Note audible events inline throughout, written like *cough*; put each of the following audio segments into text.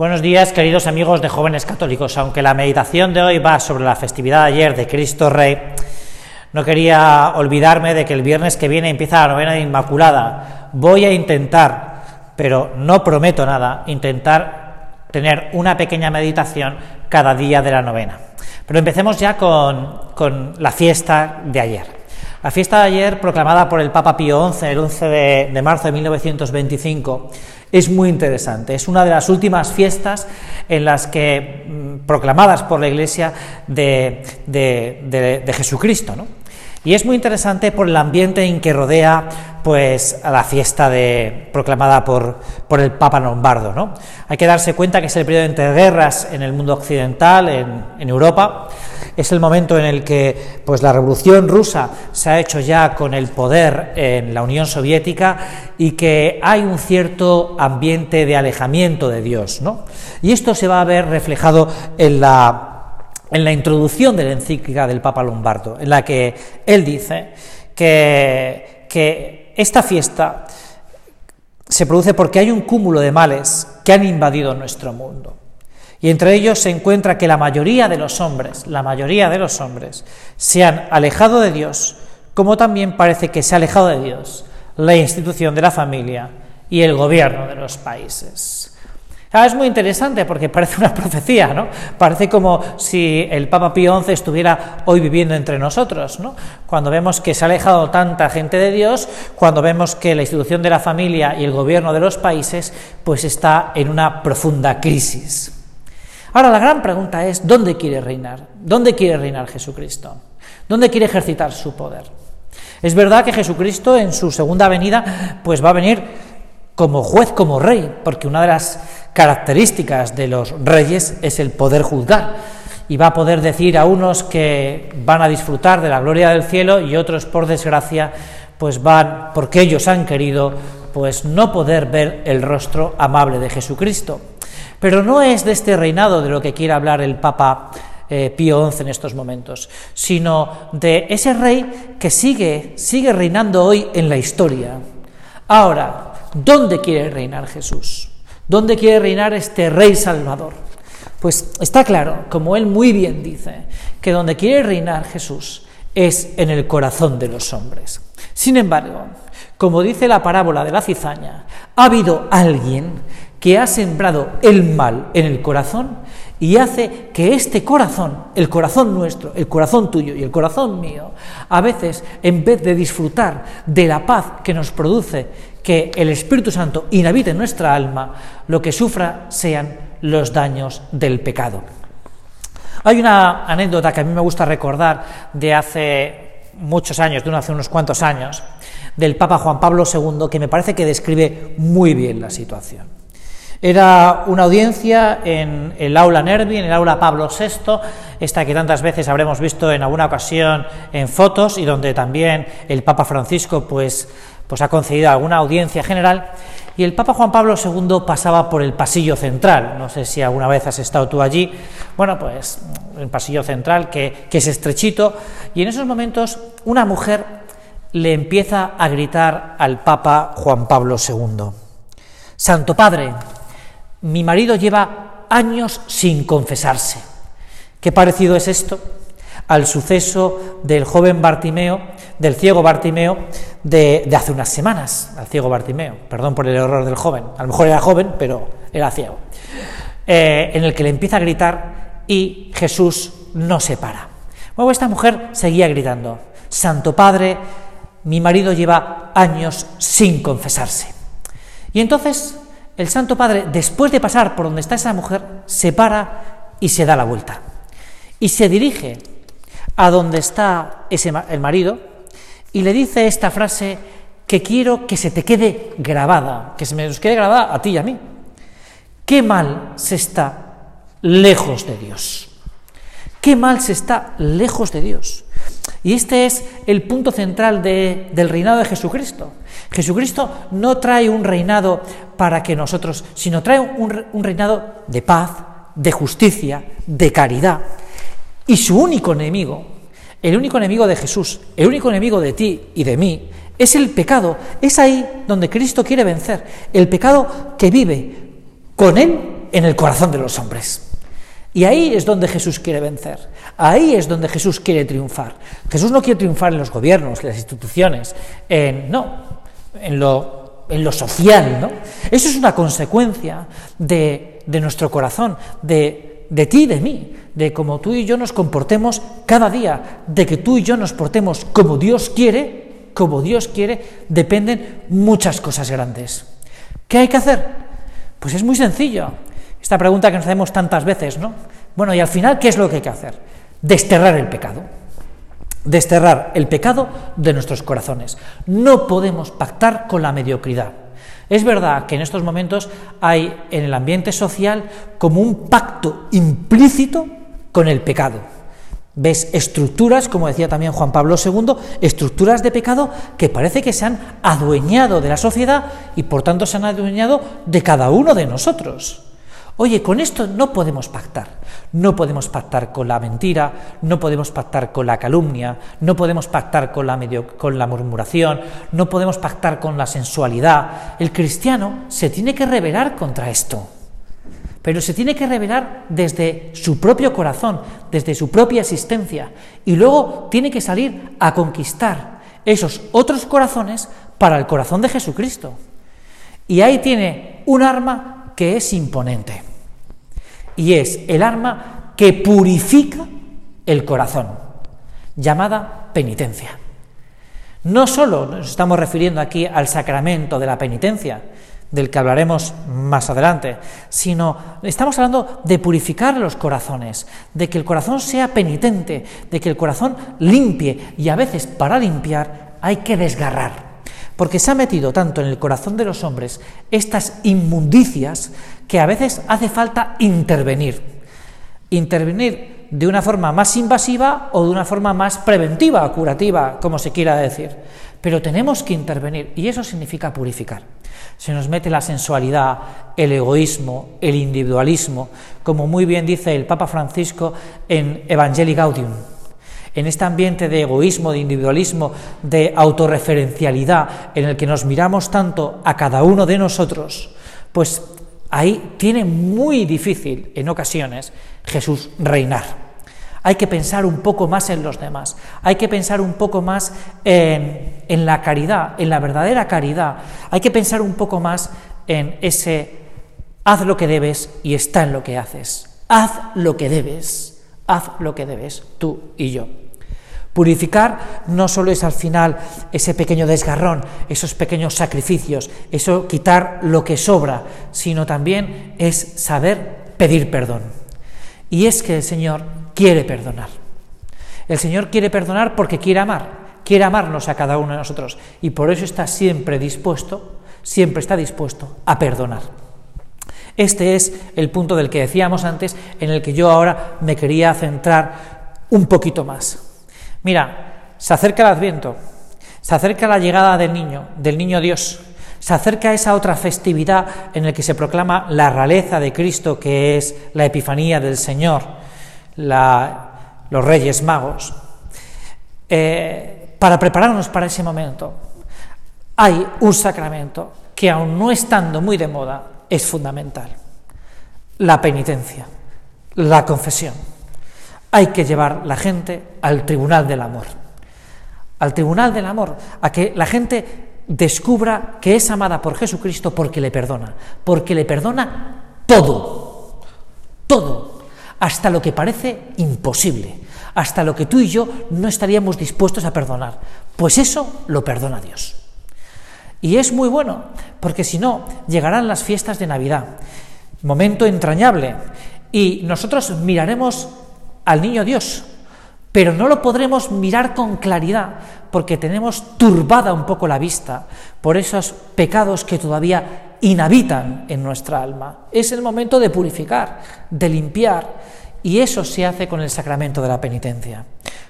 Buenos días, queridos amigos de jóvenes católicos. Aunque la meditación de hoy va sobre la festividad de ayer de Cristo Rey, no quería olvidarme de que el viernes que viene empieza la novena de Inmaculada. Voy a intentar, pero no prometo nada, intentar tener una pequeña meditación cada día de la novena. Pero empecemos ya con, la fiesta de ayer. La fiesta de ayer, proclamada por el Papa Pío XI el 11 de, de marzo de 1925, es muy interesante. Es una de las últimas fiestas en las que, mm, proclamadas por la Iglesia de, Jesucristo. Y es muy interesante por el ambiente en que rodea pues, a la fiesta de, proclamada por, el Papa Lombardo. ¿no? Hay que darse cuenta que es el periodo entre guerras en el mundo occidental, en, en Europa, es el momento en el que pues, la revolución rusa se ha hecho ya con el poder en la Unión Soviética y que hay un cierto ambiente de alejamiento de Dios. ¿no? Y esto se va a ver reflejado en la, en la introducción de la encíclica del Papa Lombardo, en la que él dice que, que esta fiesta se produce porque hay un cúmulo de males que han invadido nuestro mundo. Y entre ellos se encuentra que la mayoría de los hombres, la mayoría de los hombres, se han alejado de Dios, como también parece que se ha alejado de Dios la institución de la familia y el gobierno de los países. Ah, es muy interesante porque parece una *laughs* profecía, ¿no? Parece como si el Papa Pío XI estuviera hoy viviendo entre nosotros, ¿no? Cuando vemos que se ha alejado tanta gente de Dios, cuando vemos que la institución de la familia y el gobierno de los países pues está en una profunda crisis. Ahora la gran pregunta es, ¿dónde quiere reinar? ¿Dónde quiere reinar Jesucristo? ¿Dónde quiere ejercitar su poder? Es verdad que Jesucristo en su segunda venida pues va a venir como juez, como rey, porque una de las características de los reyes es el poder juzgar y va a poder decir a unos que van a disfrutar de la gloria del cielo y otros por desgracia pues van porque ellos han querido pues no poder ver el rostro amable de Jesucristo. Pero no es de este reinado de lo que quiere hablar el Papa eh, Pío XI en estos momentos, sino de ese rey que sigue, sigue reinando hoy en la historia. Ahora, ¿dónde quiere reinar Jesús? ¿Dónde quiere reinar este rey salvador? Pues está claro, como él muy bien dice, que donde quiere reinar Jesús es en el corazón de los hombres. Sin embargo, como dice la parábola de la cizaña, ha habido alguien que ha sembrado el mal en el corazón y hace que este corazón, el corazón nuestro, el corazón tuyo y el corazón mío, a veces, en vez de disfrutar de la paz que nos produce que el Espíritu Santo inhabite en nuestra alma, lo que sufra sean los daños del pecado. Hay una anécdota que a mí me gusta recordar de hace muchos años, de hace unos cuantos años, del Papa Juan Pablo II, que me parece que describe muy bien la situación. Era una audiencia en el aula Nervi, en el aula Pablo VI, esta que tantas veces habremos visto en alguna ocasión en fotos y donde también el Papa Francisco pues, pues ha concedido alguna audiencia general. Y el Papa Juan Pablo II pasaba por el pasillo central. No sé si alguna vez has estado tú allí. Bueno, pues el pasillo central que, que es estrechito. Y en esos momentos una mujer le empieza a gritar al Papa Juan Pablo II. Santo Padre, mi marido lleva años sin confesarse. ¿Qué parecido es esto al suceso del joven Bartimeo, del ciego Bartimeo, de, hace unas semanas, al ciego Bartimeo, perdón por el error del joven, a lo mejor era joven, pero era ciego, eh, en el que le empieza a gritar y Jesús no se para. Luego esta mujer seguía gritando, Santo Padre, mi marido lleva años sin confesarse. Y entonces el Santo Padre, después de pasar por donde está esa mujer, se para y se da la vuelta. Y se dirige a donde está ese, el marido y le dice esta frase que quiero que se te quede grabada, que se me quede grabada a ti y a mí. Qué mal se está lejos de Dios. Qué mal se está lejos de Dios. Y este es el punto central del reinado de Jesucristo. Jesucristo no trae un reinado para que nosotros, sino trae un, reinado de paz, de justicia, de caridad. Y su único enemigo, el único enemigo de Jesús, el único enemigo de ti y de mí, es el pecado. Es ahí donde Cristo quiere vencer. El pecado que vive con Él en el corazón de los hombres. Y ahí es donde Jesús quiere vencer, ahí es donde Jesús quiere triunfar. Jesús no quiere triunfar en los gobiernos, en las instituciones, en, no, en lo, en lo social, ¿no? Eso es una consecuencia de, nuestro corazón, de, de ti y de mí, de cómo tú y yo nos comportemos cada día, de que tú y yo nos portemos como Dios quiere, como Dios quiere, dependen muchas cosas grandes. ¿Qué hay que hacer? Pues es muy sencillo. Esta pregunta que nos hacemos tantas veces, ¿no? Bueno, y al final, ¿qué es lo que hay que hacer? Desterrar el pecado. Desterrar el pecado de nuestros corazones. No podemos pactar con la mediocridad. Es verdad que en estos momentos hay en el ambiente social como un pacto implícito con el pecado. Ves estructuras, como decía también Juan Pablo II, estructuras de pecado que parece que se han adueñado de la sociedad y por tanto se han adueñado de cada uno de nosotros. Oye, con esto no podemos pactar. No podemos pactar con la mentira, no podemos pactar con la calumnia, no podemos pactar con la, con la murmuración, no podemos pactar con la sensualidad. El cristiano se tiene que rebelar contra esto. Pero se tiene que revelar desde su propio corazón, desde su propia existencia, y luego tiene que salir a conquistar esos otros corazones para el corazón de Jesucristo. Y ahí tiene un arma que es imponente y es el arma que purifica el corazón, llamada penitencia. No solo nos estamos refiriendo aquí al sacramento de la penitencia, del que hablaremos más adelante, sino estamos hablando de purificar los corazones, de que el corazón sea penitente, de que el corazón limpie y a veces para limpiar hay que desgarrar porque se ha metido tanto en el corazón de los hombres estas inmundicias que a veces hace falta intervenir. Intervenir de una forma más invasiva o de una forma más preventiva, curativa, como se quiera decir. Pero tenemos que intervenir y eso significa purificar. Se nos mete la sensualidad, el egoísmo, el individualismo, como muy bien dice el Papa Francisco en Evangelii Gaudium en este ambiente de egoísmo, de individualismo, de autorreferencialidad, en el que nos miramos tanto a cada uno de nosotros, pues ahí tiene muy difícil en ocasiones Jesús reinar. Hay que pensar un poco más en los demás, hay que pensar un poco más en, en, la caridad, en la verdadera caridad, hay que pensar un poco más en ese haz lo que debes y está en lo que haces, haz lo que debes, haz lo que debes tú y yo. Purificar no solo es al final ese pequeño desgarrón, esos pequeños sacrificios, eso quitar lo que sobra, sino también es saber pedir perdón. Y es que el Señor quiere perdonar. El Señor quiere perdonar porque quiere amar, quiere amarnos a cada uno de nosotros y por eso está siempre dispuesto, siempre está dispuesto a perdonar. Este es el punto del que decíamos antes, en el que yo ahora me quería centrar un poquito más. Mira, se acerca el Adviento, se acerca la llegada del niño, del niño Dios, se acerca esa otra festividad en la que se proclama la realeza de Cristo, que es la Epifanía del Señor, los Reyes Magos. Eh, para prepararnos para ese momento, hay un sacramento que, aun no estando muy de moda, es fundamental. La penitencia, la confesión. Hay que llevar la gente al tribunal del amor. Al tribunal del amor, a que la gente descubra que es amada por Jesucristo porque le perdona, porque le perdona todo, todo, hasta lo que parece imposible, hasta lo que tú y yo no estaríamos dispuestos a perdonar. Pues eso lo perdona Dios. Y es muy bueno, porque si no, llegarán las fiestas de Navidad, momento entrañable, y nosotros miraremos al niño Dios, pero no lo podremos mirar con claridad porque tenemos turbada un poco la vista por esos pecados que todavía inhabitan en nuestra alma. Es el momento de purificar, de limpiar, y eso se hace con el sacramento de la penitencia.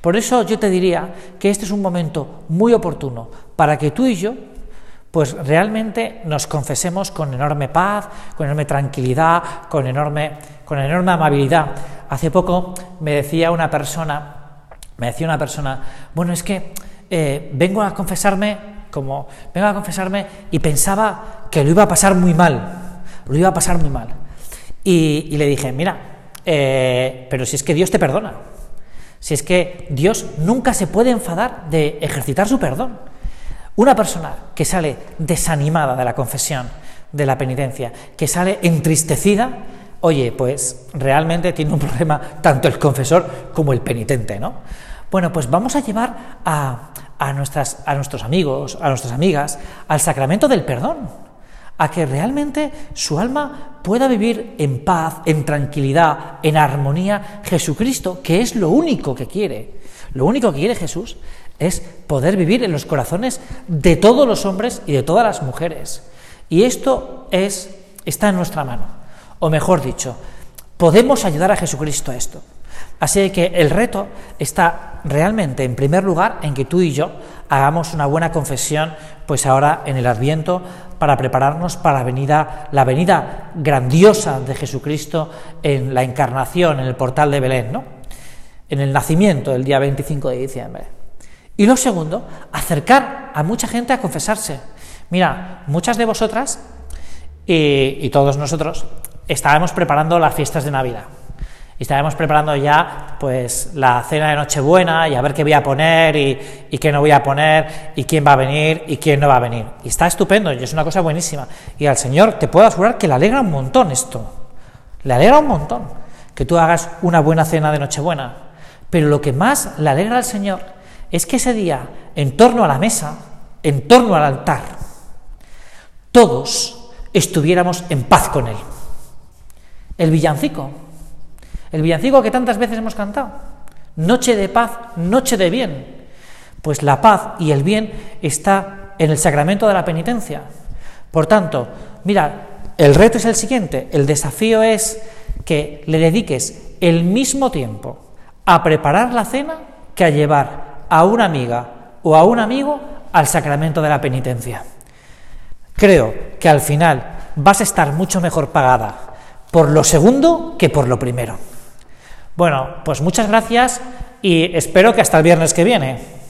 Por eso yo te diría que este es un momento muy oportuno para que tú y yo pues realmente nos confesemos con enorme paz, con enorme tranquilidad, con enorme, con enorme amabilidad. Hace poco me decía una persona, me decía una persona, bueno, es que eh, vengo a confesarme, como vengo a confesarme y pensaba que lo iba a pasar muy mal, lo iba a pasar muy mal. Y, le dije, mira, eh, pero si es que Dios te perdona, si es que Dios nunca se puede enfadar de ejercitar su perdón. Una persona que sale desanimada de la confesión, de la penitencia, que sale entristecida, oye, pues realmente tiene un *laughs* problema tanto el confesor como el penitente, ¿no? Bueno, pues vamos a llevar a, nuestros amigos, a nuestras amigas, al sacramento del perdón, a que realmente su alma pueda vivir en paz, en tranquilidad, en armonía Jesucristo, que es lo único que quiere. Lo único que quiere Jesús es poder vivir en los corazones de todos los hombres y de todas las mujeres. Y esto es, está en nuestra mano. O mejor dicho, podemos ayudar a Jesucristo a esto. Así que el reto está realmente, en primer lugar, en que tú y yo hagamos una buena confesión, pues ahora en el Adviento, para prepararnos para la venida, la venida grandiosa de Jesucristo en la encarnación, en el portal de Belén, ¿no? En el nacimiento, el día 25 de diciembre. Y lo segundo, acercar a mucha gente a confesarse. Mira, muchas de vosotras y, todos nosotros estábamos preparando las fiestas de Navidad. Y estaremos preparando ya pues la cena de Nochebuena y a ver qué voy a poner y, y, qué no voy a poner y quién va a venir y quién no va a venir. Y está estupendo y es una cosa buenísima. Y al Señor te puedo asegurar que le alegra un montón esto. Le alegra un montón que tú hagas una buena cena de Nochebuena. Pero lo que más le alegra al Señor es que ese día, en torno a la mesa, en torno al altar, todos estuviéramos en paz con Él. El villancico el villancico que tantas veces hemos cantado. Noche de paz, noche de bien. Pues la paz y el bien está en el sacramento de la penitencia. Por tanto, mira, el reto es el siguiente, el desafío es que le dediques el mismo tiempo a preparar la cena que a llevar a una amiga o a un amigo al sacramento de la penitencia. Creo que al final vas a estar mucho mejor pagada por lo segundo que por lo primero. Bueno, pues muchas gracias y espero que hasta el viernes que viene.